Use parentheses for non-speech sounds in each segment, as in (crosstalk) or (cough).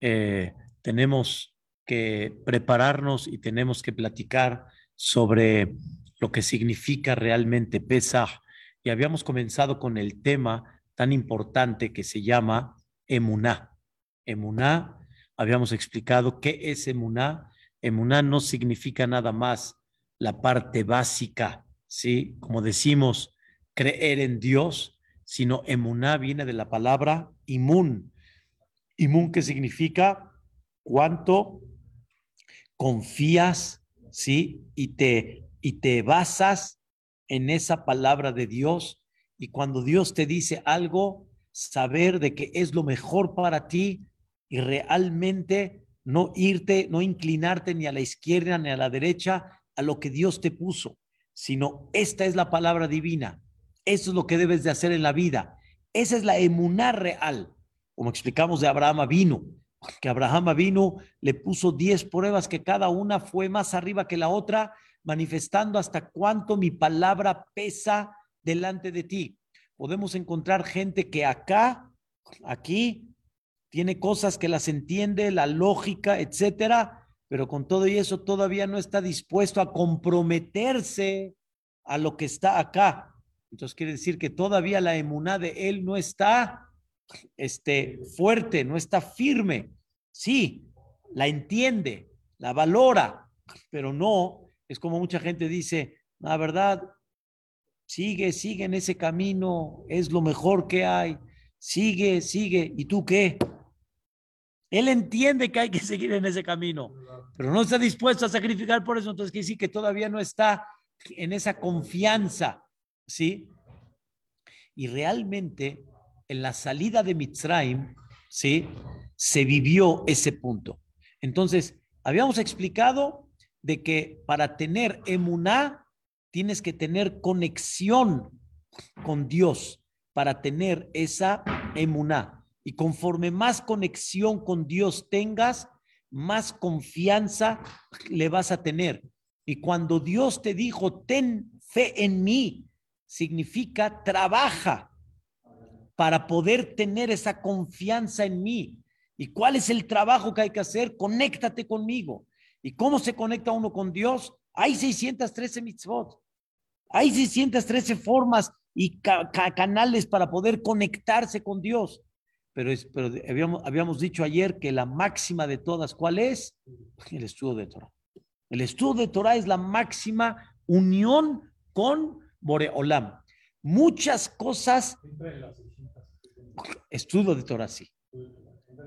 eh, tenemos que prepararnos y tenemos que platicar sobre lo que significa realmente Pesach. Y habíamos comenzado con el tema tan importante que se llama Emuná. Emuná, habíamos explicado qué es Emuná. Emuná no significa nada más la parte básica, ¿sí? Como decimos, creer en Dios, sino Emuná viene de la palabra imun. Imun que significa cuánto confías, ¿sí? Y te, y te basas en esa palabra de Dios. Y cuando Dios te dice algo, saber de que es lo mejor para ti y realmente no irte, no inclinarte ni a la izquierda ni a la derecha a lo que Dios te puso, sino esta es la palabra divina. Eso es lo que debes de hacer en la vida. Esa es la emuná real. Como explicamos de Abraham vino, que Abraham vino, le puso 10 pruebas que cada una fue más arriba que la otra, manifestando hasta cuánto mi palabra pesa delante de ti. Podemos encontrar gente que acá, aquí, tiene cosas que las entiende, la lógica, etcétera, pero con todo y eso todavía no está dispuesto a comprometerse a lo que está acá. Entonces quiere decir que todavía la emuná de él no está este, fuerte, no está firme. Sí, la entiende, la valora, pero no, es como mucha gente dice, la verdad, sigue, sigue en ese camino, es lo mejor que hay, sigue, sigue, ¿y tú qué? Él entiende que hay que seguir en ese camino, pero no está dispuesto a sacrificar por eso, entonces quiere decir que todavía no está en esa confianza, ¿sí? Y realmente en la salida de Mitzrayim, ¿sí? Se vivió ese punto. Entonces, habíamos explicado de que para tener emuná tienes que tener conexión con Dios para tener esa emuná. Y conforme más conexión con Dios tengas, más confianza le vas a tener. Y cuando Dios te dijo, ten fe en mí, significa trabaja para poder tener esa confianza en mí. ¿Y cuál es el trabajo que hay que hacer? Conéctate conmigo. ¿Y cómo se conecta uno con Dios? Hay 613 mitzvot. Hay 613 formas y canales para poder conectarse con Dios. Pero, es, pero habíamos, habíamos dicho ayer que la máxima de todas, ¿cuál es? El estudio de Torah. El estudio de Torah es la máxima unión con Boreolam. Muchas cosas estudio de Torah, sí.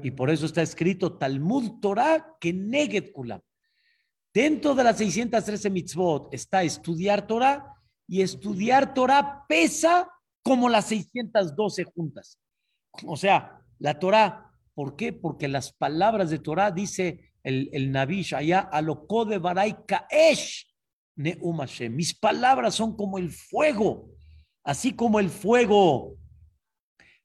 Y por eso está escrito Talmud Torah que Neged Kulam. Dentro de las 613 mitzvot está estudiar Torah y estudiar Torah pesa como las 612 juntas. O sea, la Torah, ¿por qué? Porque las palabras de Torah dice el, el Nabish allá, aloko de Barai Kaesh Mis palabras son como el fuego, así como el fuego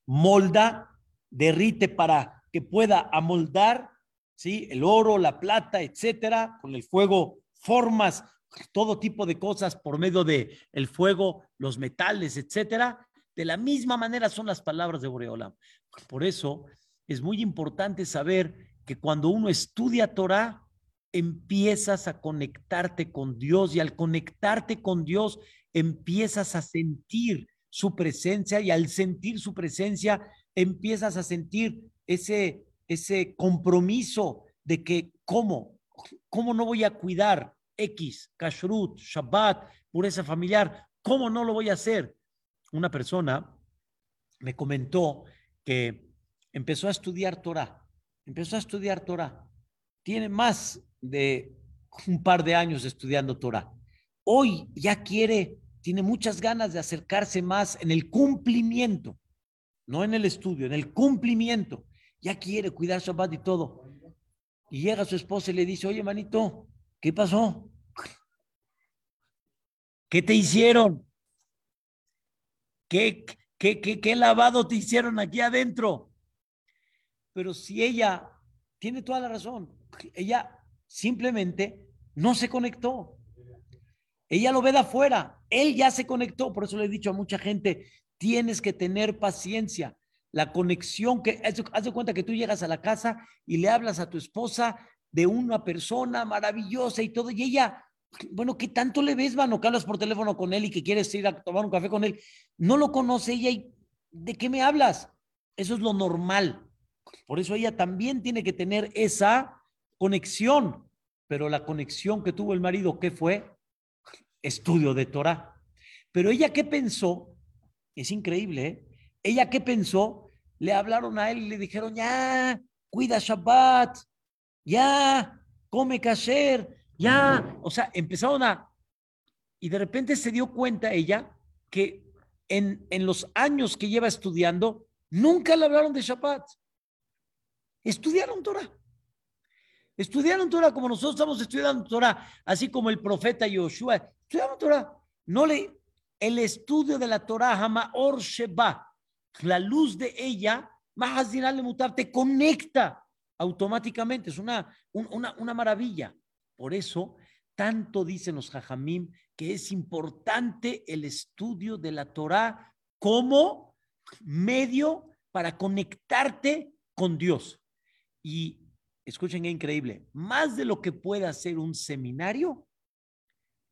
molda, derrite para que pueda amoldar, ¿sí? El oro, la plata, etcétera, con el fuego formas todo tipo de cosas por medio de el fuego, los metales, etcétera. De la misma manera son las palabras de Boreolam. Por eso es muy importante saber que cuando uno estudia Torah, empiezas a conectarte con Dios y al conectarte con Dios empiezas a sentir su presencia y al sentir su presencia empiezas a sentir ese, ese compromiso de que, ¿cómo? ¿Cómo no voy a cuidar X, Kashrut, Shabbat, pureza familiar? ¿Cómo no lo voy a hacer? Una persona me comentó que empezó a estudiar Torah, empezó a estudiar Torah. Tiene más de un par de años estudiando Torah. Hoy ya quiere tiene muchas ganas de acercarse más en el cumplimiento, no en el estudio, en el cumplimiento. Ya quiere cuidar Shabbat y todo. Y llega su esposa y le dice, oye, manito, ¿qué pasó? ¿Qué te hicieron? ¿Qué, qué, qué, qué lavado te hicieron aquí adentro? Pero si ella tiene toda la razón, ella simplemente no se conectó. Ella lo ve de afuera, él ya se conectó, por eso le he dicho a mucha gente, tienes que tener paciencia. la conexión que, haz de cuenta que tú llegas a la casa y le hablas a tu esposa de una persona maravillosa y todo, y ella, bueno, ¿qué tanto le ves, mano? Que hablas por teléfono con él y que quieres ir a tomar un café con él. No lo conoce ella y ¿de qué me hablas? Eso es lo normal. Por eso ella también tiene que tener esa conexión. Pero la conexión que tuvo el marido, ¿qué fue? Estudio de Torah. Pero ella, ¿qué pensó? Es increíble, ¿eh? Ella, ¿qué pensó? Le hablaron a él y le dijeron, ya, cuida Shabbat, ya, come kasher, ya. O sea, empezaron a... Y de repente se dio cuenta ella que en, en los años que lleva estudiando, nunca le hablaron de Shabbat. Estudiaron Torah. Estudiaron Torah como nosotros estamos estudiando Torah, así como el profeta Yoshua. Estudiaron Torah. No le, el estudio de la Torah, Hamaor Sheba, la luz de ella, Mahazinal Mutar, te conecta automáticamente. Es una, una, una maravilla. Por eso, tanto dicen los Jajamim que es importante el estudio de la Torah como medio para conectarte con Dios. Y escuchen qué increíble, más de lo que pueda ser un seminario,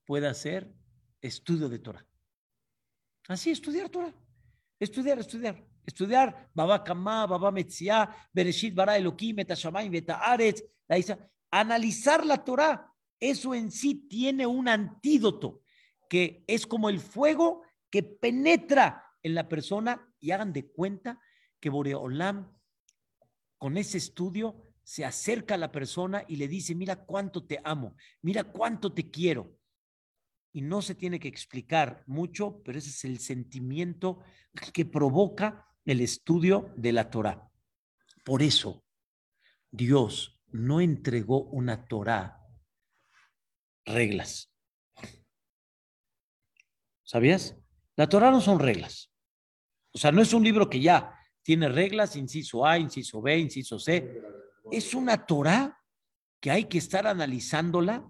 puede ser estudio de Torah. Así, estudiar Torah. Estudiar, estudiar. Estudiar Baba Kama, Baba Metzia, Bereshit Bara Elohim, Metashamayim, Betaaretz, analizar la Torah. Eso en sí tiene un antídoto que es como el fuego que penetra en la persona y hagan de cuenta que Boreolam con ese estudio se acerca a la persona y le dice, mira cuánto te amo, mira cuánto te quiero. Y no se tiene que explicar mucho, pero ese es el sentimiento que provoca el estudio de la Torah. Por eso, Dios no entregó una Torah reglas. ¿Sabías? La Torah no son reglas. O sea, no es un libro que ya tiene reglas, inciso A, inciso B, inciso C. Es una Torah que hay que estar analizándola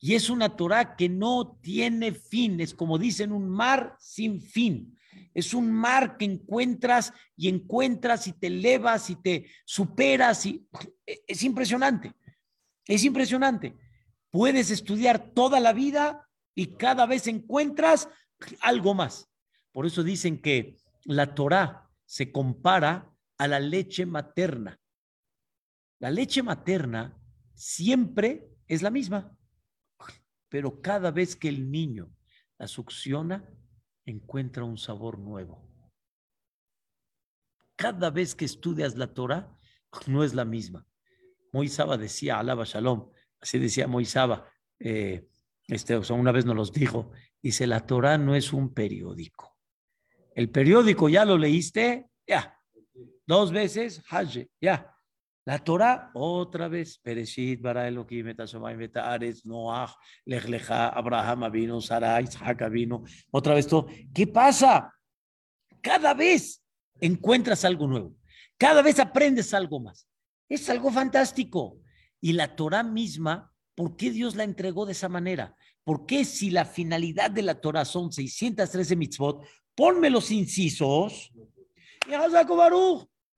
y es una Torah que no tiene fin. Es como dicen, un mar sin fin. Es un mar que encuentras y encuentras y te elevas y te superas es impresionante. Es impresionante. Puedes estudiar toda la vida y cada vez encuentras algo más. Por eso dicen que la Torah se compara a la leche materna. La leche materna siempre es la misma, pero cada vez que el niño la succiona, encuentra un sabor nuevo. Cada vez que estudias la Torah, (laughs) no es la misma. Moisaba decía, alaba shalom, así decía Moisaba, eh, este, o sea, una vez nos los dijo, dice, la Torah no es un periódico. El periódico ya lo leíste, ya. Dos veces, Hajj, ya. La Torah, otra vez, Pereshit, Bara Elohim, Ares, Noah, Lech Abraham vino, Sara, Isaac vino, otra vez todo. ¿Qué pasa? Cada vez encuentras algo nuevo. Cada vez aprendes algo más. Es algo fantástico. Y la Torah misma, ¿por qué Dios la entregó de esa manera? ¿Por qué si la finalidad de la Torah son 613 mitzvot, ponme los incisos. Y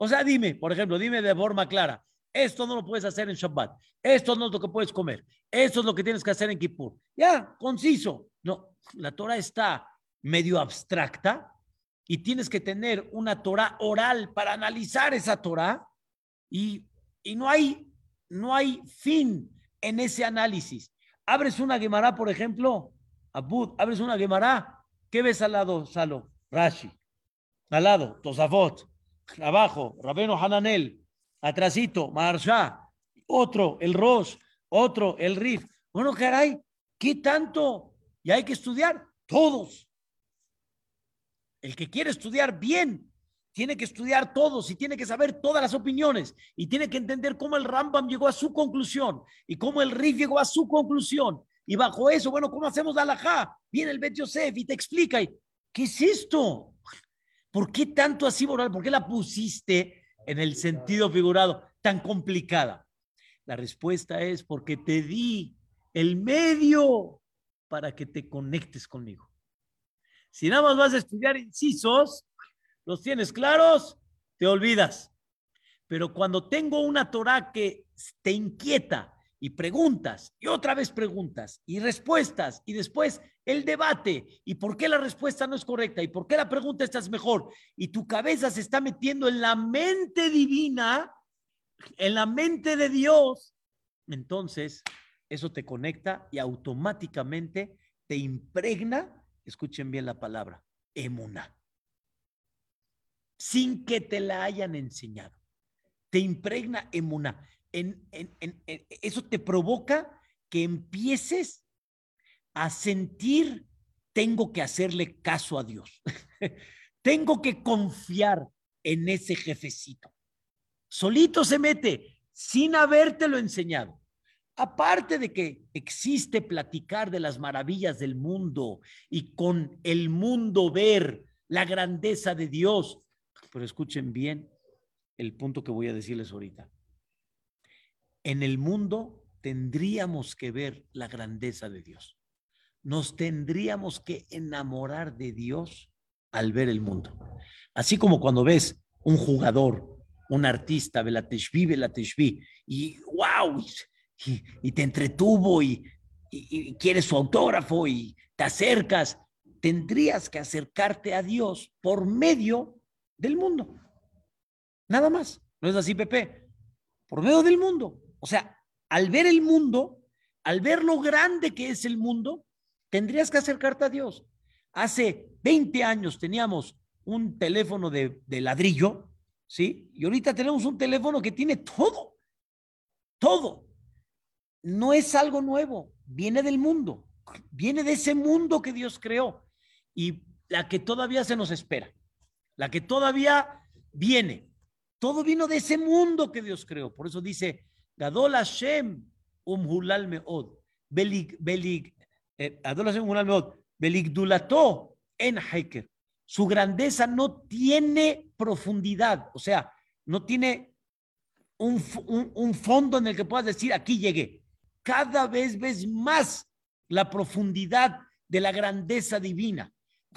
o sea, dime, por ejemplo, dime de forma clara, esto no lo puedes hacer en Shabbat, esto no es lo que puedes comer, esto es lo que tienes que hacer en Kippur. Ya, conciso. No, la Torah está medio abstracta y tienes que tener una Torah oral para analizar esa Torah y, y no, hay, no hay fin en ese análisis. Abres una Gemara, por ejemplo, Abud, abres una Gemara, ¿qué ves al lado, Salo? Rashi. Al lado, Tosafot. Abajo, Rabeno Hananel. Atrasito, Marsha. Otro, el Rosh. Otro, el Rif. Bueno, caray, ¿qué tanto? Y hay que estudiar todos. El que quiere estudiar bien, tiene que estudiar todos y tiene que saber todas las opiniones y tiene que entender cómo el Rambam llegó a su conclusión y cómo el Rif llegó a su conclusión. Y bajo eso, bueno, ¿cómo hacemos la alajá? Viene el Bet Yosef y te explica. Y, ¿Qué es esto? ¿Por qué tanto así moral? ¿Por qué la pusiste en el sentido figurado tan complicada? La respuesta es porque te di el medio para que te conectes conmigo. Si nada más vas a estudiar incisos, los tienes claros, te olvidas. Pero cuando tengo una Torah que te inquieta y preguntas y otra vez preguntas y respuestas y después el debate y por qué la respuesta no es correcta y por qué la pregunta está mejor y tu cabeza se está metiendo en la mente divina, en la mente de Dios, entonces eso te conecta y automáticamente te impregna, escuchen bien la palabra, emuna, sin que te la hayan enseñado. Te impregna emuna. Eso te provoca que empieces a sentir, tengo que hacerle caso a Dios. (laughs) tengo que confiar en ese jefecito. Solito se mete sin habértelo enseñado. Aparte de que existe platicar de las maravillas del mundo y con el mundo ver la grandeza de Dios, pero escuchen bien el punto que voy a decirles ahorita. En el mundo tendríamos que ver la grandeza de Dios. Nos tendríamos que enamorar de Dios al ver el mundo. Así como cuando ves un jugador, un artista, Belateshvi, Belateshvi, y wow, y, te entretuvo y, y, quieres su autógrafo y te acercas, tendrías que acercarte a Dios por medio del mundo. Nada más. ¿No es así, Pepe? Por medio del mundo. O sea, al ver el mundo, al ver lo grande que es el mundo, tendrías que acercarte a Dios. Hace 20 años teníamos un teléfono de, de ladrillo, ¿sí? Y ahorita tenemos un teléfono que tiene todo, todo no es algo nuevo, viene del mundo, viene de ese mundo que Dios creó y la que todavía se nos espera, la que todavía viene. Todo vino de ese mundo que Dios creó. Por eso dice, Gadol Hashem umhulal meod, belig, belig, eh, Hashem umhulal meod, beligdulato en Heker. Su grandeza no tiene profundidad, o sea, no tiene un, un fondo en el que puedas decir, aquí llegué cada vez ves más la profundidad de la grandeza divina,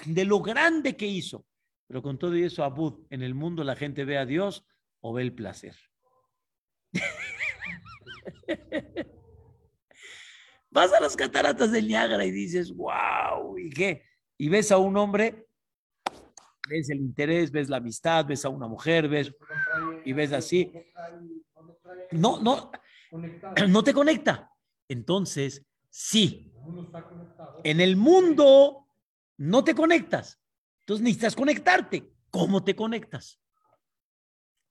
de lo grande que hizo. Pero con todo eso, Abud, en el mundo la gente ve a Dios o ve el placer. (laughs) Vas a las cataratas del Niágara y dices, wow, ¿y qué? Y ves a un hombre, ves el interés, ves la amistad, ves a una mujer, ves y ves así. No, no, no te conecta. Entonces, sí, en el mundo no te conectas. Entonces necesitas conectarte. ¿Cómo te conectas?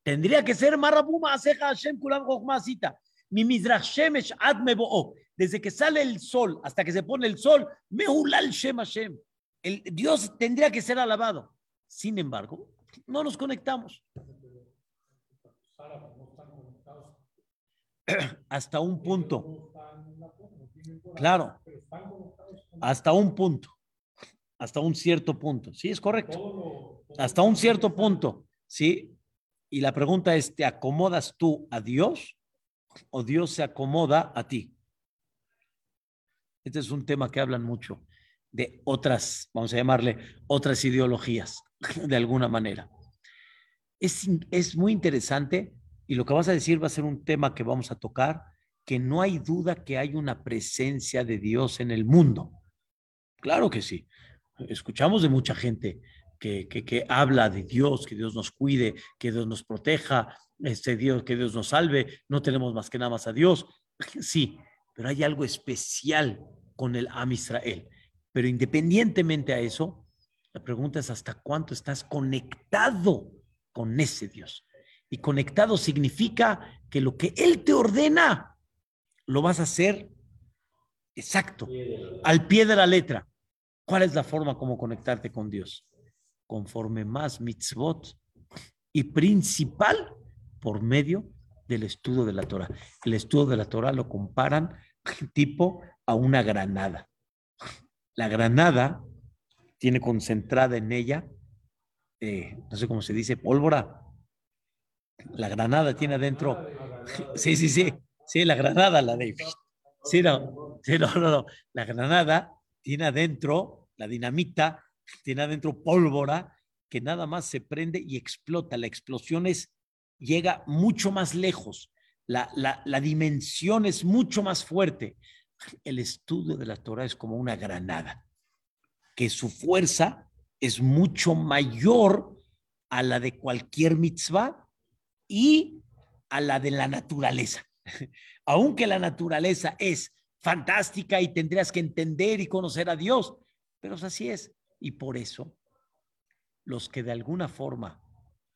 Tendría que ser Marabuma Aseja Hashem Kulam Mi Mizrach Shemesh Desde que sale el sol hasta que se pone el sol, Mehulal Shem Hashem. El Dios tendría que ser alabado. Sin embargo, no nos conectamos. (clears throat) Hasta un punto. Claro, hasta un punto, hasta un cierto punto. Sí, es correcto. Hasta un cierto punto, ¿sí? Y la pregunta es, ¿te acomodas tú a Dios o Dios se acomoda a ti? Este es un tema que hablan mucho de otras, vamos a llamarle, otras ideologías, (laughs) de alguna manera. Es, es muy interesante y lo que vas a decir va a ser un tema que vamos a tocar que no hay duda que hay una presencia de Dios en el mundo. Claro que sí. Escuchamos de mucha gente que, que, habla de Dios, que Dios nos cuide, que Dios nos proteja, este Dios, que Dios nos salve. No tenemos más que nada más a Dios. (laughs) Sí, pero hay algo especial con el Am Israel. Pero independientemente a eso, la pregunta es hasta cuánto estás conectado con ese Dios. Y conectado significa que lo que Él te ordena, lo vas a hacer exacto, al pie de la letra. ¿Cuál es la forma como conectarte con Dios? Conforme más mitzvot y principal por medio del estudio de la Torah. El estudio de la Torah lo comparan (laughs) tipo a una granada. La granada tiene concentrada en ella, eh, no sé cómo se dice, pólvora. La granada tiene adentro, (laughs) sí, sí, sí, Sí, la granada, la de... Sí, no, sí, no, no, La granada tiene adentro, la dinamita, tiene adentro pólvora que nada más se prende y explota. La explosión es, llega mucho más lejos. La, la, la dimensión es mucho más fuerte. El estudio de la Torah es como una granada, que su fuerza es mucho mayor a la de cualquier mitzvah y a la de la naturaleza. (laughs) Aunque la naturaleza es fantástica y tendrías que entender y conocer a Dios, pero así es. Y por eso, los que de alguna forma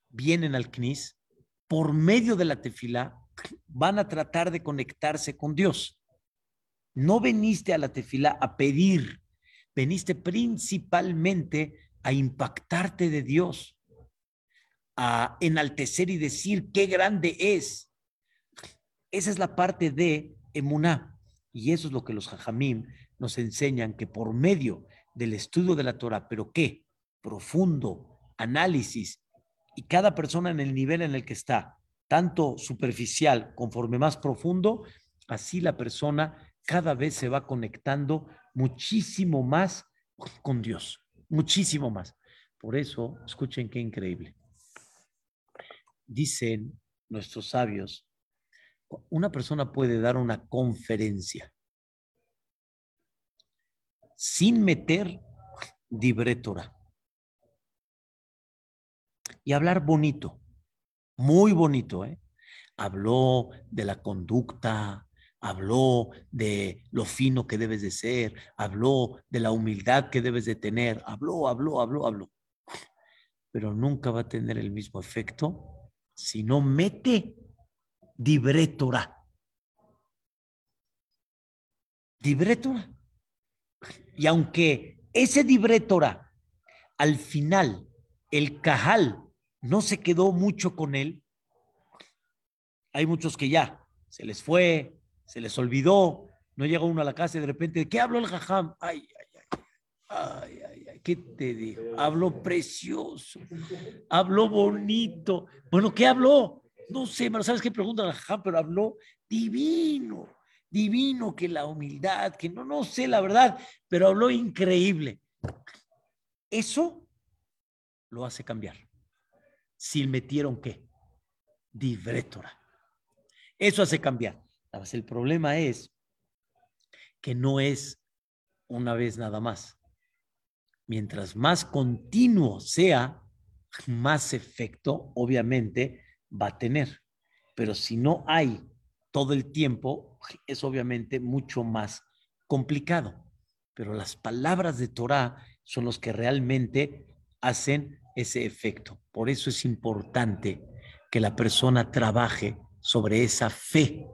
vienen al CNIS, por medio de la tefila, van a tratar de conectarse con Dios. No veniste a la tefila a pedir, veniste principalmente a impactarte de Dios, a enaltecer y decir qué grande es. Esa es la parte de emuná. Y eso es lo que los jajamim nos enseñan, que por medio del estudio de la Torah, pero qué profundo, análisis, y cada persona en el nivel en el que está, tanto superficial conforme más profundo, así la persona cada vez se va conectando muchísimo más con Dios, muchísimo más. Por eso, escuchen qué increíble. Dicen nuestros sabios, una persona puede dar una conferencia sin meter dibretora y hablar bonito, muy bonito, ¿eh? Habló de la conducta, habló de lo fino que debes de ser, habló de la humildad que debes de tener, habló, habló, habló, habló. Pero nunca va a tener el mismo efecto si no mete dibretora. Dibretora. Y aunque ese dibretora, al final, el cajal no se quedó mucho con él, hay muchos que ya se les fue, se les olvidó, no llegó uno a la casa y de repente, ¿de qué habló el jajam? Ay, ay, ay, ay, ay, ¿qué te digo? Habló precioso, habló bonito. Bueno, ¿qué habló? No sé, pero ¿sabes qué pregunta el jajam? Pero habló divino divino, que la humildad, que no, no sé la verdad, pero habló increíble. Eso lo hace cambiar. Si metieron qué? Divretora. Eso hace cambiar. El problema es que no es una vez nada más. Mientras más continuo sea, más efecto obviamente va a tener. Pero si no hay todo el tiempo, es obviamente mucho más complicado. Pero las palabras de Torah son los que realmente hacen ese efecto. Por eso es importante que la persona trabaje sobre esa fe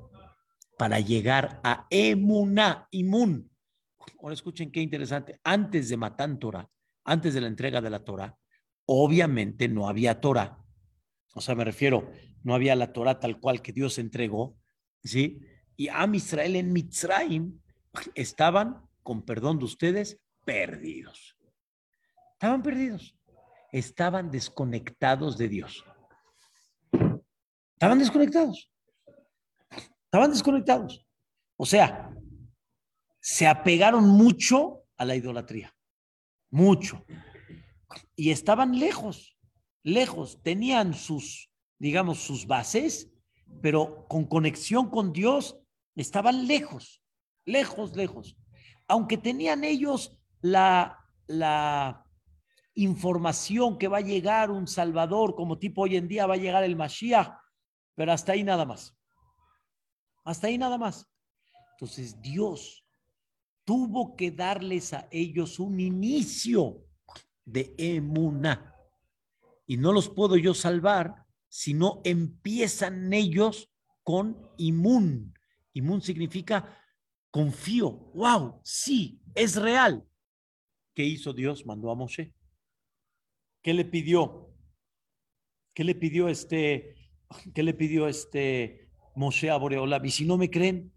para llegar a emuná, imun. Ahora escuchen qué interesante. Antes de Matán Torah, antes de la entrega de la Torah, obviamente no había Torah. O sea, me refiero, no había la Torah tal cual que Dios entregó, ¿sí? Y Am Israel en Mitzrayim estaban, con perdón de ustedes, perdidos. Estaban perdidos. Estaban desconectados de Dios. Estaban desconectados. Estaban desconectados. O sea, se apegaron mucho a la idolatría. Mucho. Y estaban lejos, lejos. Tenían sus, digamos, sus bases pero con conexión con Dios estaban lejos, lejos, lejos. Aunque tenían ellos la, la información que va a llegar un Salvador, como tipo hoy en día va a llegar el Mashiach, pero hasta ahí nada más. Hasta ahí nada más. Entonces Dios tuvo que darles a ellos un inicio de emuna. Y no los puedo yo salvar sino empiezan ellos con imun. Imun significa confío, wow, sí, es real. ¿Qué hizo Dios? Mandó a Moshe. ¿Qué le pidió? ¿Qué le pidió este, qué le pidió este Moshe a? Y si no me creen,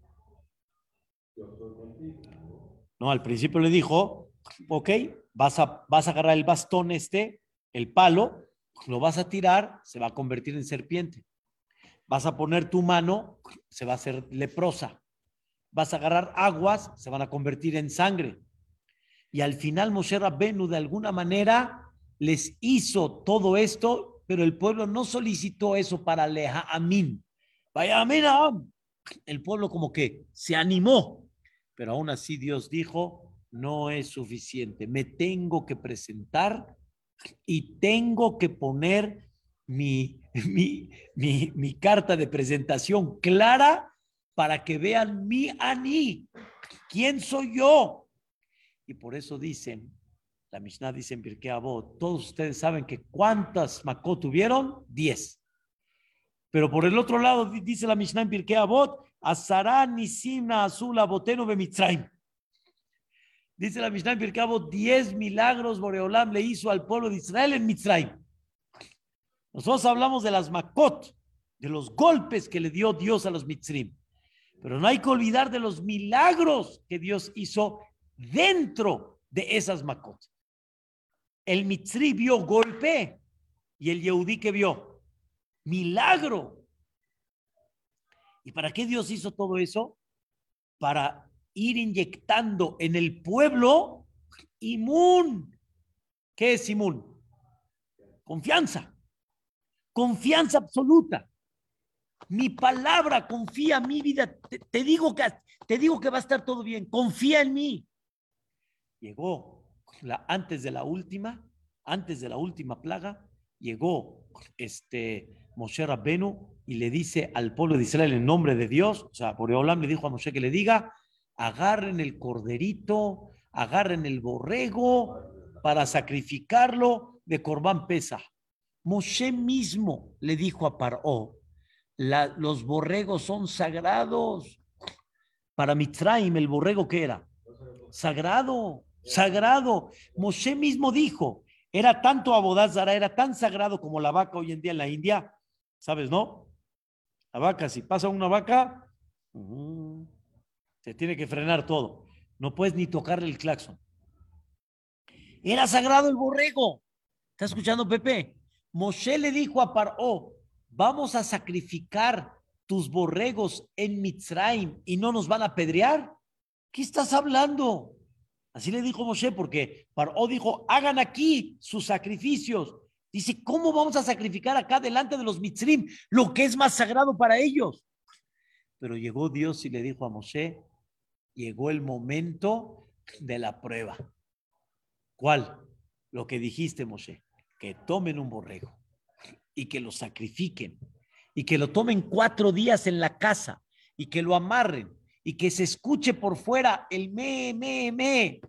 no, al principio le dijo, ok, vas a, vas a agarrar el bastón este, el palo, lo vas a tirar, se va a convertir en serpiente. Vas a poner tu mano, se va a hacer leprosa. Vas a agarrar aguas, se van a convertir en sangre. Y al final Moshe Rabbenu de alguna manera les hizo todo esto, pero el pueblo no solicitó eso para Leja Amin. Vaya Amin, el pueblo como que se animó, pero aún así Dios dijo, no es suficiente, me tengo que presentar y tengo que poner mi, mi, mi, mi carta de presentación clara para que vean mi ani, quién soy yo. Y por eso dicen, la Mishnah dice en Pirkei Avot, todos ustedes saben que cuántas Makot tuvieron, diez. Pero por el otro lado dice la Mishnah en Pirkei Avot, Azara Nisimna Azul Aboteno Bemitzrayim. Dice la Mishnah en Pirkei Avot, diez milagros Boreolam le hizo al pueblo de Israel en Mitzrayim. Nosotros hablamos de las Makot, de los golpes que le dio Dios a los Mitzrim. Pero no hay que olvidar de los milagros que Dios hizo dentro de esas Makot. El Mitzri vio golpe y el Yehudí que vio milagro. ¿Y para qué Dios hizo todo eso? Para ir inyectando en el pueblo inmun. ¿Qué es inmun? Confianza. Confianza absoluta. Mi palabra, confía mi vida. Te, digo que, te digo que va a estar todo bien. Confía en mí. Llegó la, antes de la última, antes de la última plaga, llegó este Moshe Rabbenu y le dice al pueblo de Israel en nombre de Dios, o sea, Boreolam le dijo a Moshe que le diga, agarren el corderito, agarren el borrego para sacrificarlo de Corbán Pesa. Moshe mismo le dijo a Paró, los borregos son sagrados. Para Mitraim, el borrego que era? Sagrado, sagrado. Moshe mismo dijo, era tanto Abodazara, era tan sagrado como la vaca hoy en día en la India. ¿Sabes, no? La vaca, si pasa una vaca, se tiene que frenar todo. No puedes ni tocarle el claxon. Era sagrado el borrego. ¿Estás escuchando, Pepe? Moshe le dijo a Paró, vamos a sacrificar tus borregos en Mitzrayim y no nos van a apedrear. ¿Qué estás hablando? Así le dijo Moshe, porque Paró dijo, hagan aquí sus sacrificios. Dice, ¿cómo vamos a sacrificar acá delante de los Mitzrim lo que es más sagrado para ellos? Pero llegó Dios y le dijo a Moshe, llegó el momento de la prueba. ¿Cuál? Lo que dijiste, Moshe que tomen un borrego y que lo sacrifiquen y que lo tomen cuatro días en la casa y que lo amarren y que se escuche por fuera el me, me, me.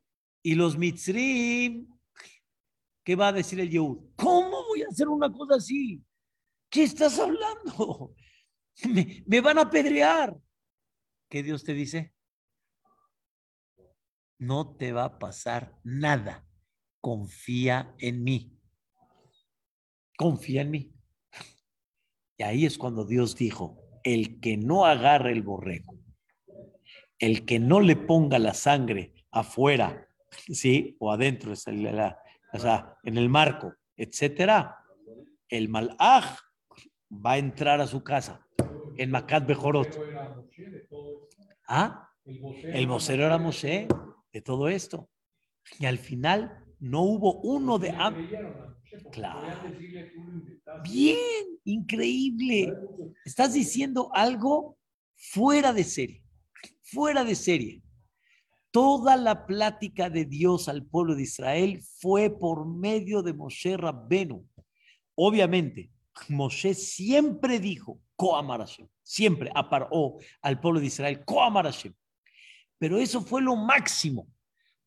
Y los mitzrim, ¿qué va a decir el Yehud? ¿Cómo voy a hacer una cosa así? ¿Qué estás hablando? (laughs) Me, me van a apedrear. ¿Qué Dios te dice? No te va a pasar nada. Confía en mí confía en mí. Y ahí es cuando Dios dijo, el que no agarre el borrego, el que no le ponga la sangre afuera, (laughs) ¿sí? O adentro, o sea, en el marco, etcétera, el malaj va a entrar a su casa en Macat Bejorot. ¿Ah? El vocero era Moshe de todo esto. Y al final no hubo uno de... Claro. Bien, increíble. Estás diciendo algo fuera de serie, fuera de serie. Toda la plática de Dios al pueblo de Israel fue por medio de Moshe Rabbenu. Obviamente, Moshe siempre dijo, Koamarashem, siempre aparó al pueblo de Israel, Koamarashem. Pero eso fue lo máximo,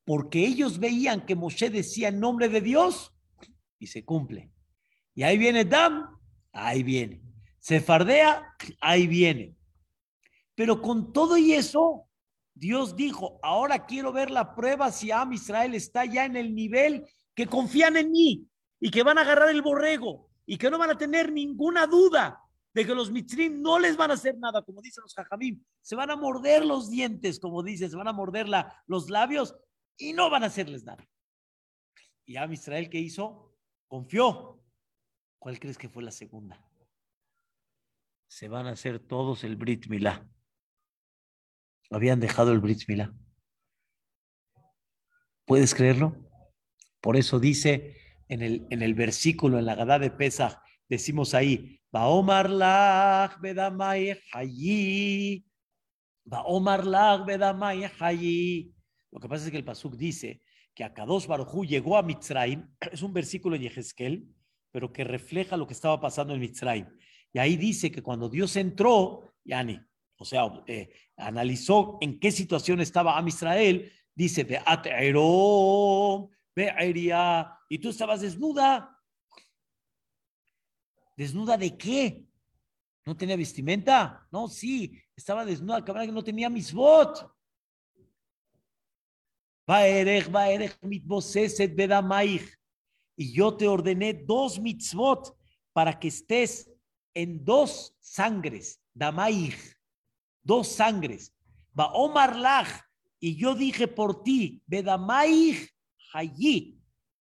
porque ellos veían que Moshe decía en nombre de Dios y se cumple. Y ahí viene Dam, ahí viene. Se fardea, ahí viene. Pero con todo y eso, Dios dijo, ahora quiero ver la prueba si Am Israel está ya en el nivel que confían en mí y que van a agarrar el borrego y que no van a tener ninguna duda de que los mitrim no les van a hacer nada, como dicen los jajamim, se van a morder los dientes, como dicen, se van a morder la, los labios y no van a hacerles nada. Y Am Israel, ¿qué hizo? Confió. ¿Cuál crees que fue la segunda? Se van a hacer todos el Brit Milá. Habían dejado el Brit. ¿Puedes creerlo? Por eso dice en el, en el versículo, en la Gadá de Pesach, decimos ahí, Baomar lach bedamay hayi, Baomar lach bedamay hayi. Lo que pasa es que el Pasuk dice que Akadosh Barujú llegó a Mitzrayim, (clears throat) es un versículo en Yehezkel, pero que refleja lo que estaba pasando en Mitzrayim. Y ahí dice que cuando Dios entró, Yani, o sea, eh, analizó en qué situación estaba Am Israel, dice, y tú estabas desnuda. ¿Desnuda de qué? ¿No tenía vestimenta? No, sí, estaba desnuda, cabrón, que no tenía misbot. Y yo te ordené dos mitzvot para que estés en dos sangres, damaich, dos sangres. Va Omar Lach, y yo dije por ti, Bedamaich Hayi,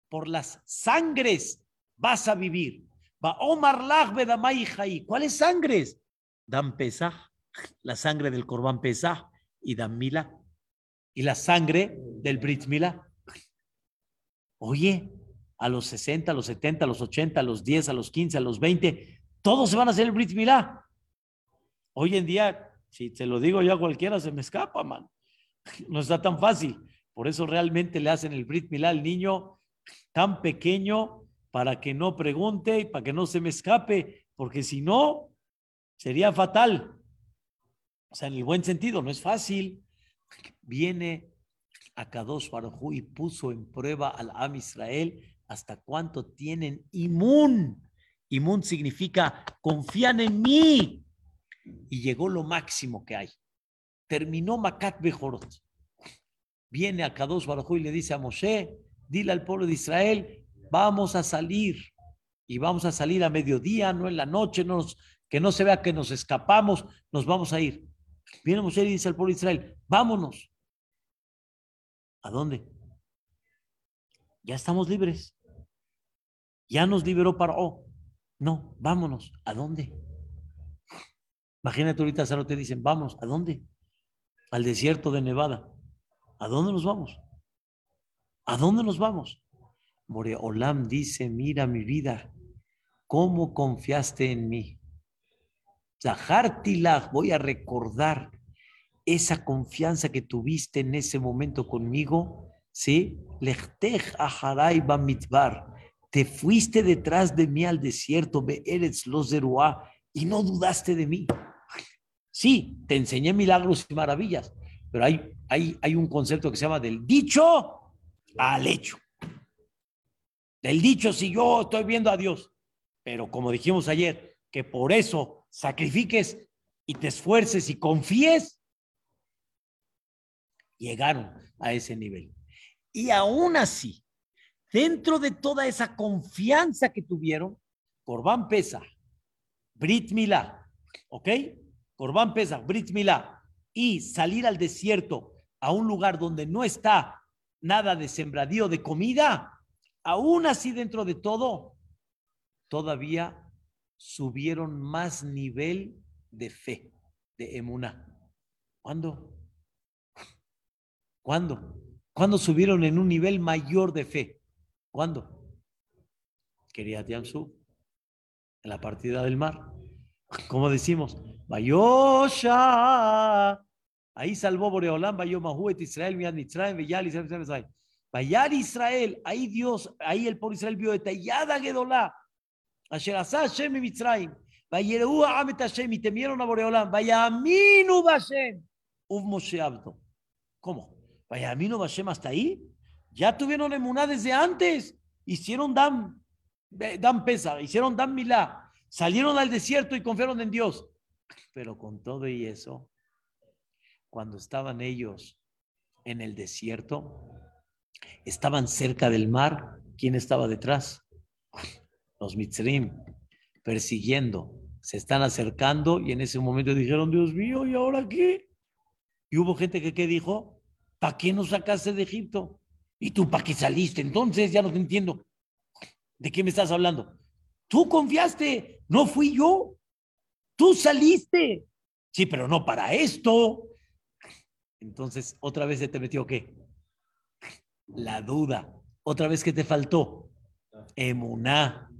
por las sangres vas a vivir. Va Omar Lach Bedamaich Hayi. ¿Cuáles sangres? Dan Pesach, la sangre del Corban Pesach, y Dan Mila, y la sangre del Brit Mila. Oye, a los 60, a los 70, a los 80, a los 10, a los 15, a los 20, todos se van a hacer el Brit Milá. Hoy en día, si te lo digo yo a cualquiera, se me escapa, man. (laughs) No está tan fácil. Por eso realmente le hacen el Brit Milá al niño tan pequeño para que no pregunte y para que no se me escape, porque si no, sería fatal. O sea, en el buen sentido, no es fácil. Viene a Kadosh Baruj y puso en prueba al Am Israel hasta cuánto tienen inmun Imun significa confían en mí. Y llegó lo máximo que hay. Terminó Makat Bejorot. Viene a Kadosh Baruj y le dice a Moshe, dile al pueblo de Israel, vamos a salir. Y vamos a salir a mediodía, no en la noche, no que no se vea que nos escapamos, nos vamos a ir. Viene Moshe y dice al pueblo de Israel, vámonos. ¿A dónde? Ya estamos libres. Ya nos liberó Paró. No, vámonos. ¿A dónde? Imagínate ahorita, solo te dicen, vamos, ¿a dónde? Al desierto de Nevada. ¿A dónde nos vamos? ¿A dónde nos vamos? Moreolam dice, mira mi vida, ¿cómo confiaste en mí? Zahartilach, voy a recordar esa confianza que tuviste en ese momento conmigo, ¿sí? Lechtech aharay mitbar te fuiste detrás de mí al desierto, eres los y no dudaste de mí. Sí, te enseñé milagros y maravillas, pero hay, hay, hay un concepto que se llama del dicho al hecho. Del dicho, si yo estoy viendo a Dios, pero como dijimos ayer, que por eso sacrifiques y te esfuerces y confíes, llegaron a ese nivel. Y aún así, Dentro de toda esa confianza que tuvieron, Corbán pesa, Brit Milá, ¿ok? Corbán pesa, Brit y salir al desierto, a un lugar donde no está nada de sembradío de comida, aún así dentro de todo, todavía subieron más nivel de fe, de emuna. ¿Cuándo? ¿Cuándo? ¿Cuándo subieron en un nivel mayor de fe? ¿Cuándo? Quería Tiansu, en la partida del mar. Como decimos, Bayosha. Ahí salvó Boreolán, Bayomahuet Israel, Mian Israel, Bayal Israel, Bayar Israel, ahí Dios, ahí el pueblo Israel vio detallada Gedolá. Asher Asa Hashem y Mitzrayim. Vayereú Amet Hashem y temieron a Boreolán. Vayaminu Bashem. Uf Moshe Abdo. ¿Cómo? Vayaminu Bashem hasta ahí. Ya tuvieron emuná desde antes. Hicieron dan, dan pesa, hicieron dan milá. Salieron al desierto y confiaron en Dios. Pero con todo y eso, cuando estaban ellos en el desierto, estaban cerca del mar. ¿Quién estaba detrás? Los mitzrim, persiguiendo. Se están acercando y en ese momento dijeron, Dios mío, ¿y ahora qué? Y hubo gente que ¿qué dijo, ¿para qué nos sacaste de Egipto? ¿Y tú para qué saliste? Entonces ya no te entiendo. ¿De qué me estás hablando? Tú confiaste, no fui yo. Tú saliste. Sí, pero no para esto. Entonces, otra vez se te metió qué? La duda. Otra vez que te faltó Emuná.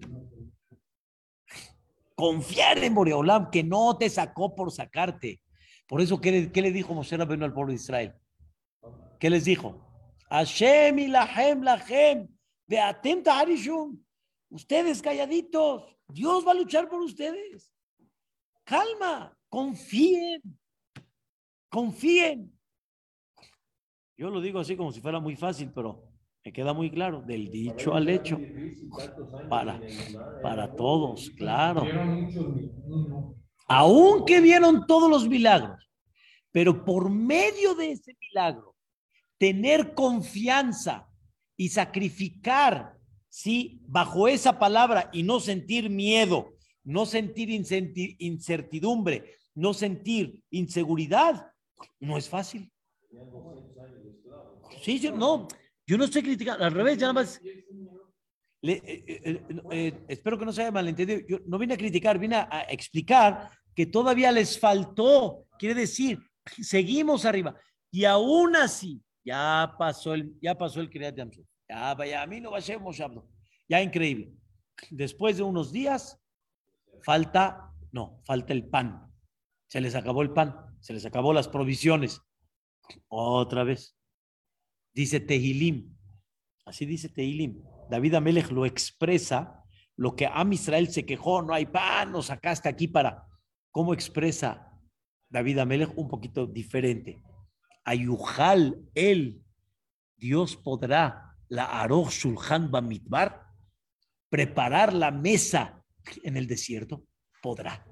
Confiar en Boreolam, que no te sacó por sacarte. Por eso, ¿qué, le dijo Moshe Rabbeinu al pueblo de Israel? ¿Qué les dijo? Hashem y lahem lahem, de atenta harishum. Ustedes calladitos, Dios va a luchar por ustedes. Calma, confíen, confíen. Yo lo digo así como si fuera muy fácil, pero me queda muy claro, del dicho al hecho, para, para todos, claro. Aunque vieron todos los milagros, pero por medio de ese milagro, tener confianza y sacrificar, ¿sí? Bajo esa palabra y no sentir miedo, no sentir incertidumbre, no sentir inseguridad, no es fácil. Sí, sí, no, yo no estoy criticando, al revés, ya nada más. Eh, eh, eh, espero que no se haya malentendido. Yo no vine a criticar, vine a, explicar que todavía les faltó. Quiere decir, seguimos arriba. Y aún así, ya pasó el, ya pasó el Kriyat Ya, vaya, a mí no va a ser Ya increíble. Después de unos días, falta, no, falta el pan. Se les acabó el pan, se les acabó las provisiones. Otra vez. Dice Tehilim, así dice Tehilim. David Amelech lo expresa, lo que Am Israel se quejó, no hay pan, nos sacaste aquí para. ¿Cómo expresa David Amelech? Un poquito diferente. Ayujal, él, Dios podrá, la Aroch Shulchan Bamidbar, preparar la mesa en el desierto, podrá.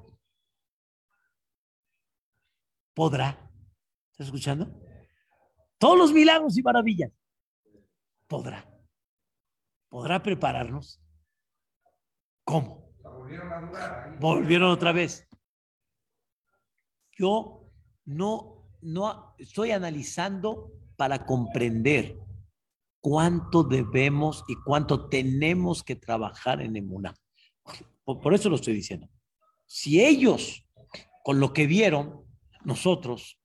Podrá. ¿Estás escuchando? Todos los milagros y maravillas. Podrá. Podrá prepararnos. ¿Cómo? Volvieron otra vez. Yo no, no estoy analizando para comprender cuánto debemos y cuánto tenemos que trabajar en Emuná. Por, eso lo estoy diciendo. Si ellos, con lo que vieron, nosotros,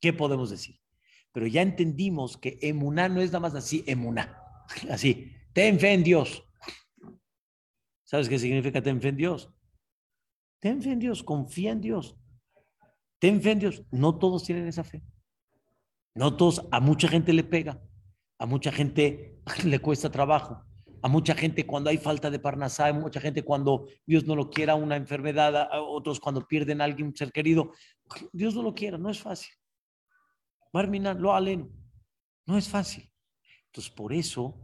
¿qué podemos decir? Pero ya entendimos que emuná no es nada más así, emuná. Así, ten fe en Dios. ¿Sabes qué significa ten fe en Dios? Ten fe en Dios, confía en Dios. Ten fe en Dios. No todos tienen esa fe. No todos, a mucha gente le pega, a mucha gente (laughs) le cuesta trabajo. A mucha gente cuando hay falta de parnasá, a mucha gente cuando Dios no lo quiera, una enfermedad, a otros cuando pierden a alguien, un ser querido. Dios no lo quiera, no es fácil. Lo aleno. No es fácil. Entonces, por eso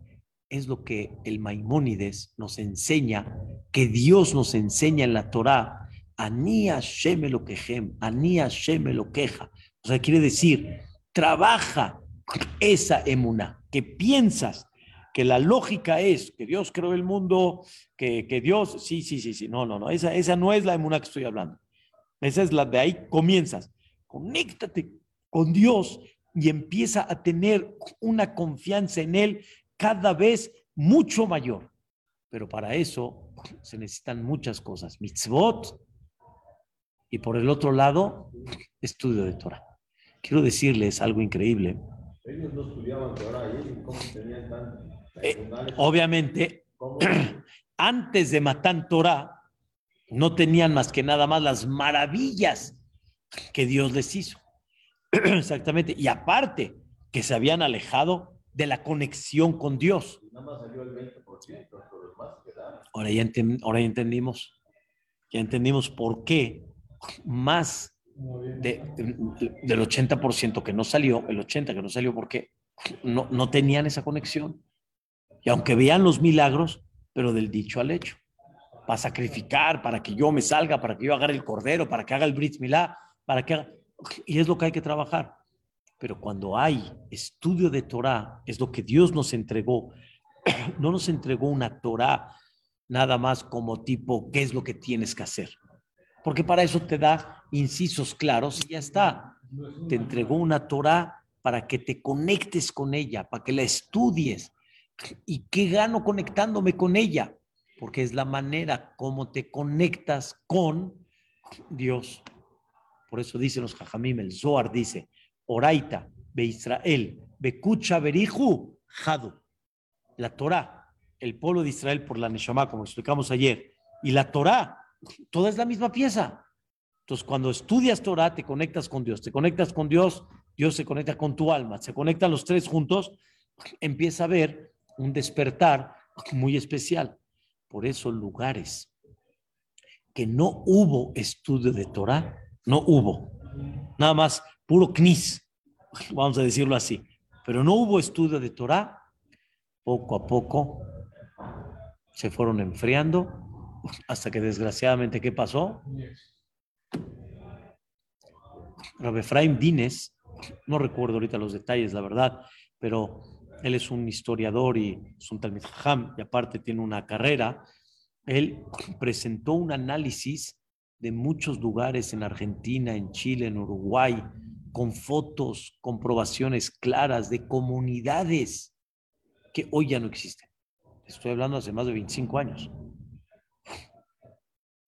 es lo que el Maimónides nos enseña, que Dios nos enseña en la Torá, Anía Sheme lo quejem, lo queja. O sea, quiere decir, trabaja esa emuna, que piensas que la lógica es que Dios creó el mundo, que, que Dios, sí, sí, sí, sí, no, no, no, esa, esa no es la emuna que estoy hablando. Esa es la de ahí comienzas. Conéctate con Dios y empieza a tener una confianza en Él cada vez mucho mayor. Pero para eso se necesitan muchas cosas. Mitzvot y por el otro lado, estudio de Torah. Quiero decirles algo increíble. Ellos no estudiaban Torah, ¿cómo tenían tan eh, obviamente, (clears throat) antes de Matán Torah, no tenían más que nada más las maravillas que Dios les hizo. (clears throat) Exactamente. Y aparte, que se habían alejado de la conexión con Dios. Ahora ya, ahora ya entendimos. Ya entendimos por qué más de, del 80% que no salió, el 80% que no salió porque no, no tenían esa conexión. Y aunque vean los milagros, pero del dicho al hecho. Para sacrificar, para que yo me salga, para que yo agarre el cordero, para que haga el Brit Milá, para que Y es lo que hay que trabajar. Pero cuando hay estudio de Torah, es lo que Dios nos entregó. (clears throat) No nos entregó una Torah nada más como tipo, ¿qué es lo que tienes que hacer? Porque para eso te da incisos claros y ya está. Te entregó una Torah para que te conectes con ella, para que la estudies, ¿Y qué gano conectándome con ella? Porque es la manera como te conectas con Dios. Por eso dicen los Jajamim, el Zohar dice, Oraita, Be Israel, Bekucha Beriju, Jadu. La Torah el pueblo de Israel por la Neshama, como explicamos ayer, y la Torah, toda es la misma pieza. Entonces, cuando estudias Torah, te conectas con Dios, te conectas con Dios, Dios se conecta con tu alma, se conectan los tres juntos, empieza a ver un despertar (laughs) muy especial. Por eso lugares que no hubo estudio de Torah, no hubo. Nada más puro knis, (laughs) vamos a decirlo así. Pero no hubo estudio de Torah, poco a poco se fueron enfriando (laughs) hasta que desgraciadamente, ¿qué pasó? Rabbi Efraim Dines, no recuerdo ahorita los detalles, la verdad, pero él es un historiador y es un Talmud y aparte tiene una carrera. Él presentó un análisis de muchos lugares en Argentina, en Chile, en Uruguay, con fotos, comprobaciones claras de comunidades que hoy ya no existen. Estoy hablando hace más de 25 años.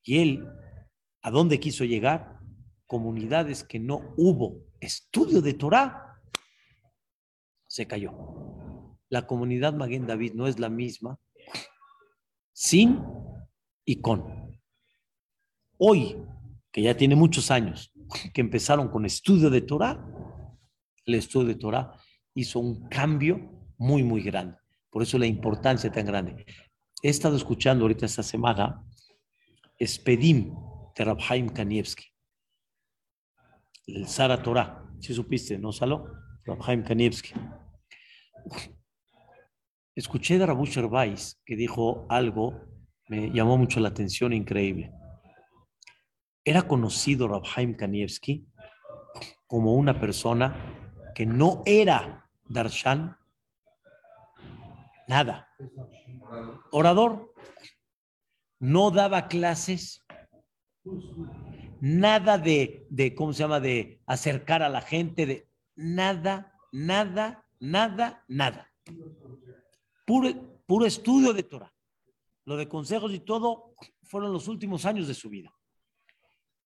Y él, ¿a dónde quiso llegar? Comunidades que no hubo estudio de Torah, se cayó. La comunidad Maguen David no es la misma sin y con. Hoy, que ya tiene muchos años, que empezaron con estudio de Torah, el estudio de Torah hizo un cambio muy, muy grande. Por eso la importancia tan grande. He estado escuchando ahorita esta semana Espedim de Rabhaim Kanievski, el Sara Torah. Si supiste, ¿no, Salo? Rabhaim Kanievski. Escuché de Rabu Sherbais que dijo algo, me llamó mucho la atención, increíble. Era conocido Rabhaim Kanievski como una persona que no era Darshan, Nada. Orador. No daba clases. Nada de, de, ¿cómo se llama? De acercar a la gente, de nada, nada, nada, nada. Puro, estudio de Torah. Lo de consejos y todo fueron los últimos años de su vida.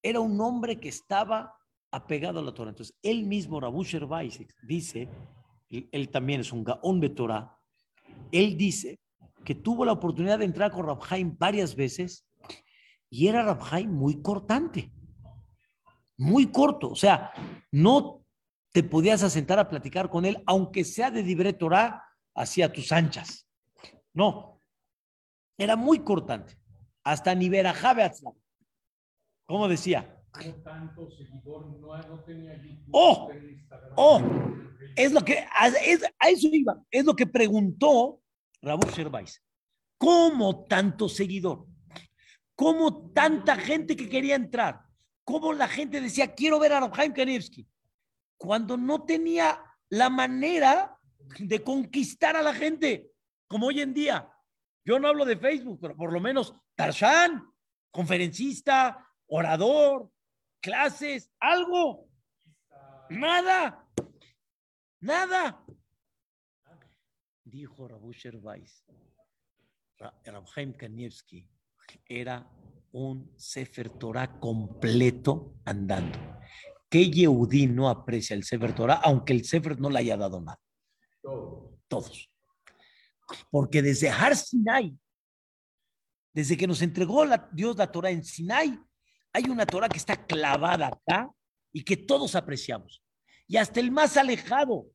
Era un hombre que estaba apegado a la Torah. Entonces, él mismo, Rabu Sherbais, dice, él, también es un gaón de Torah, él dice que tuvo la oportunidad de entrar con Rabhaim varias veces y era Rabhaim muy cortante, muy corto. O sea, no te podías asentar a platicar con él, aunque sea de Dibre Torah, hacia tus anchas. No, era muy cortante. Hasta ni Jabeatzla. ¿Cómo decía? oh, oh, es lo que, a, eso iba, es lo que preguntó Raúl Sherbais. ¿Cómo tanto seguidor? ¿Cómo tanta gente que quería entrar? ¿Cómo la gente decía, quiero ver a Rabhaim Kanevsky? Cuando no tenía la manera de conquistar a la gente, como hoy en día. Yo no hablo de Facebook, pero por lo menos Tarzán, conferencista, orador, clases, algo. Nada. Nada. Dijo Rabu Sherbais. Rabhaim Kanievski era un Sefer Torah completo andando. ¿Qué Yehudí no aprecia el Sefer Torah, aunque el Sefer no le haya dado nada? Todos. Porque desde Har Sinai, desde que nos entregó Dios la Torah en Sinai, hay una Torah que está clavada acá y que todos apreciamos. Y hasta el más alejado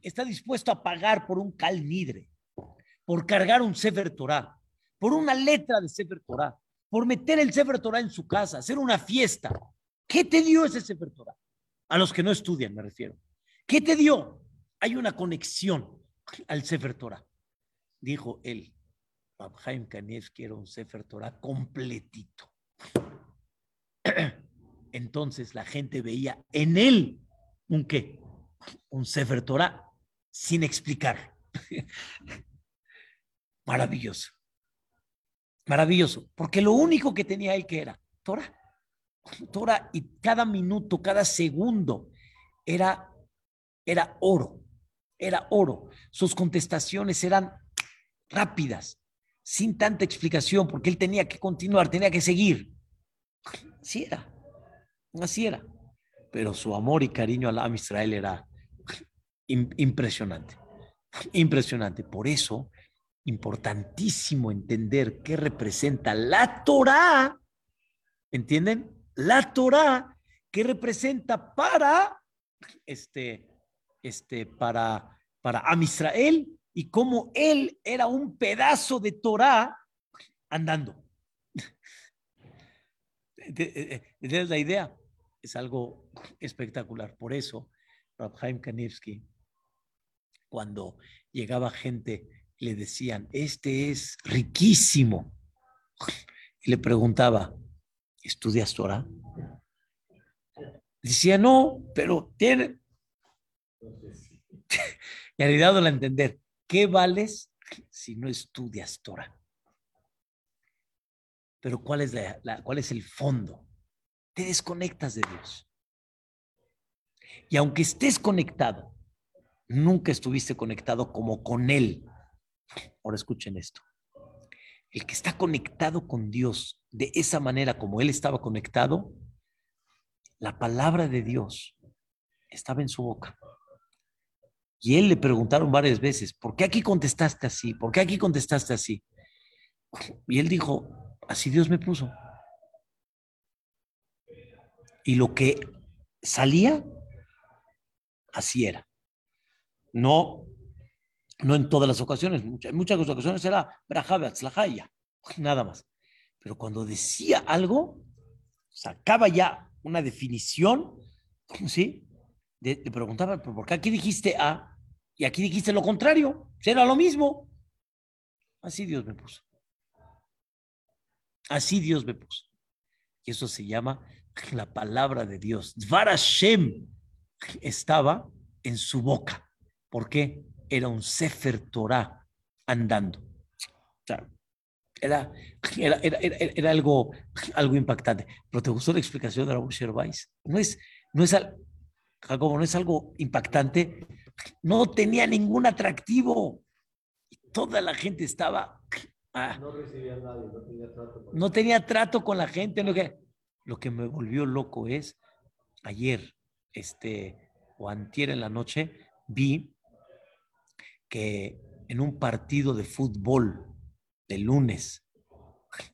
está dispuesto a pagar por un calnidre, por cargar un Sefer Torah, por una letra de Sefer Torah, por meter el Sefer Torah en su casa, hacer una fiesta. ¿Qué te dio ese Sefer Torah? A los que no estudian, me refiero. ¿Qué te dio? Hay una conexión al Sefer Torah. Dijo él, Abhaim Kanievski era un Sefer Torah completito. (clears throat) Entonces la gente veía en él un qué? Un Sefer Torah sin explicar. (laughs) Maravilloso. Maravilloso. Porque lo único que tenía él que era Torah. Torah y cada minuto, cada segundo era, era oro. Era oro. Sus contestaciones eran rápidas, sin tanta explicación, porque él tenía que continuar, tenía que seguir. Así era. Así era. Pero su amor y cariño al Am Israel era impresionante. Impresionante. Por eso importantísimo entender qué representa la Torah, ¿entienden? La Torah, qué representa para, este, este, para, para Am Israel y cómo él era un pedazo de Torah andando. (laughs) ¿Entiendes la idea? Es algo espectacular. Por eso, Rabhaim Kanivsky, cuando llegaba gente, le decían, este es riquísimo. Y le preguntaba, ¿estudias Torah? Decía, no, pero tiene... y ha dado a entender, ¿qué vales si no estudias Torah? Pero ¿cuál es, la, ¿cuál es el fondo? Te desconectas de Dios. Y aunque estés conectado, nunca estuviste conectado como con Él. Ahora escuchen esto. El que está conectado con Dios de esa manera como Él estaba conectado, la palabra de Dios estaba en su boca. Y él le preguntaron varias veces, ¿por qué aquí contestaste así? ¿Por qué aquí contestaste así? Y él dijo, Así Dios me puso. Y lo que salía, así era. No, no en todas las ocasiones, en muchas ocasiones era nada más. Pero cuando decía algo, sacaba ya una definición, ¿sí? Le preguntaba, ¿por qué aquí dijiste A y aquí dijiste lo contrario? Era lo mismo. Así Dios me puso. Así Dios me puso. Y eso se llama la palabra de Dios. Dvar estaba en su boca. ¿Por qué? Era un Sefer Torah andando. era, era, era, algo, algo impactante. Pero ¿te gustó la explicación de Raúl Shervais? No es, no es, Jacobo, no es algo impactante. No tenía ningún atractivo. Toda la gente estaba Ah. no recibía nadie, no tenía trato con, no tenía trato con la gente. Lo que, lo que me volvió loco es, ayer, este, o antier en la noche, vi que en un partido de fútbol de lunes,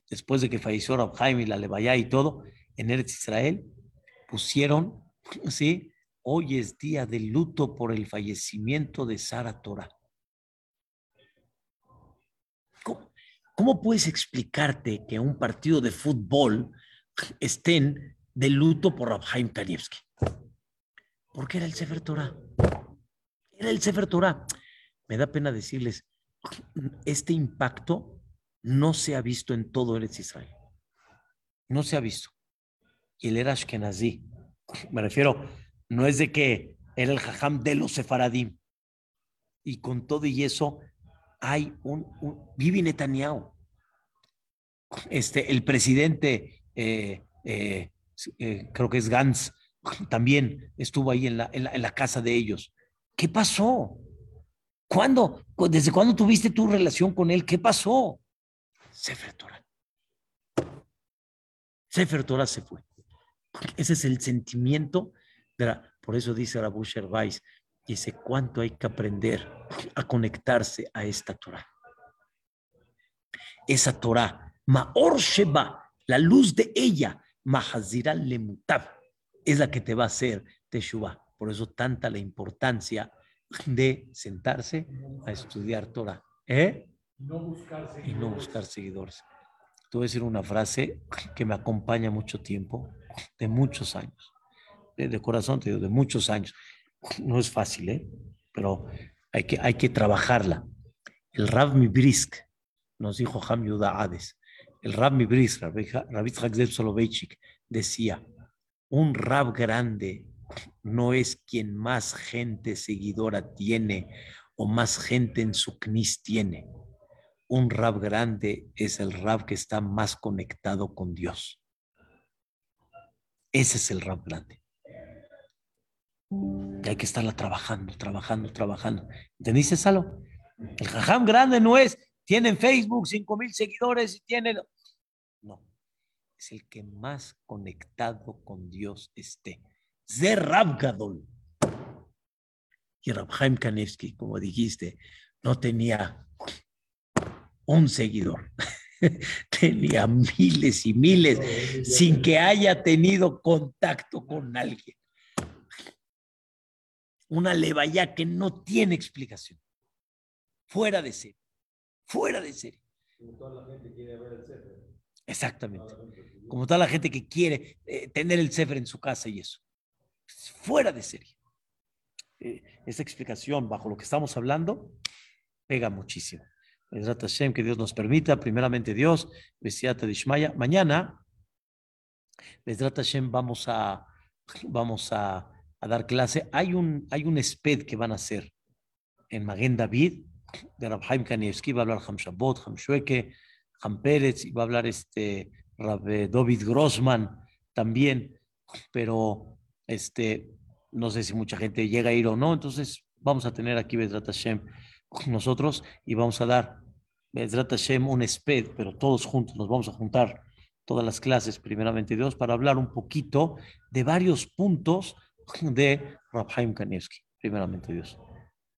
después de que falleció Rab Jaime y la Levaya y todo, en Eretz Israel, pusieron, (laughs) ¿sí? Hoy es día de luto por el fallecimiento de Sara Torah. ¿Cómo puedes explicarte que un partido de fútbol estén de luto por Rabhaim Kanievski? Porque era el Sefer Torah. Era el Sefer Torah. Me da pena decirles, este impacto no se ha visto en todo el Israel. No se ha visto. Y él era Ashkenazi. Me refiero, no es de que era el jajam de los sefaradim. Y con todo y eso, hay un, Vivi Netanyahu, este, el presidente, eh, eh, eh, creo que es Gantz, también estuvo ahí en la, en la, casa de ellos. ¿Qué pasó? ¿Cuándo? ¿Desde cuándo tuviste tu relación con él? ¿Qué pasó? Sefer Torah. Sefer Torah se fue. Ese es el sentimiento de la, por eso dice Rabu Weiss, dice cuánto hay que aprender a conectarse a esta Torah. Esa Torah, Maor Sheba, la luz de ella, Mahazira Lemutab, es la que te va a hacer Teshuvah. Por eso tanta la importancia de sentarse a estudiar Torah. ¿Eh? Y no buscar seguidores. Te voy a decir una frase que me acompaña mucho tiempo, de muchos años. De, corazón te digo, de muchos años. No es fácil, ¿eh? pero hay que, hay que trabajarla. El Rav Mibrisk nos dijo Ham Yuda Hades. El Rav Mibrisk, Rabbi Soloveitchik, decía: un Rab grande no es quien más gente seguidora tiene o más gente en su knis tiene. Un Rab grande es el Rab que está más conectado con Dios. Ese es el Rab grande que hay que estarla trabajando, trabajando, trabajando. ¿Entendiste, Salo? El jajam grande no es, tiene en Facebook 5 mil seguidores y tiene... No, es el que más conectado con Dios esté. Zerab Gadol. Y Rabhaim Kanevsky, como dijiste, no tenía un seguidor. (laughs) Tenía miles y miles sin que haya tenido contacto con alguien. Una levaya que no tiene explicación. Fuera de serie. Fuera de serie. Como toda la gente quiere ver el Exactamente. Como toda la gente que quiere eh, tener el Sefer en su casa y eso. Fuera de serie. Eh, esa explicación bajo lo que estamos hablando pega muchísimo. que Dios nos permita, primeramente Dios, Mañana, vamos a, vamos a, dar clase. Hay un, hay un SPED que van a hacer en Maguen David, de Rabhaim Kanievski, va a hablar Ham Shabbat, Ham Shueke, Ham Pérez, y va a hablar este Rab David Grossman también, pero este, no sé si mucha gente llega a ir o no, entonces vamos a tener aquí Bedrat Hashem nosotros y vamos a dar Bedrat Hashem un SPED, pero todos juntos nos vamos a juntar todas las clases, primeramente Dios, para hablar un poquito de varios puntos de Rabhaim Kanievski, primeramente Dios.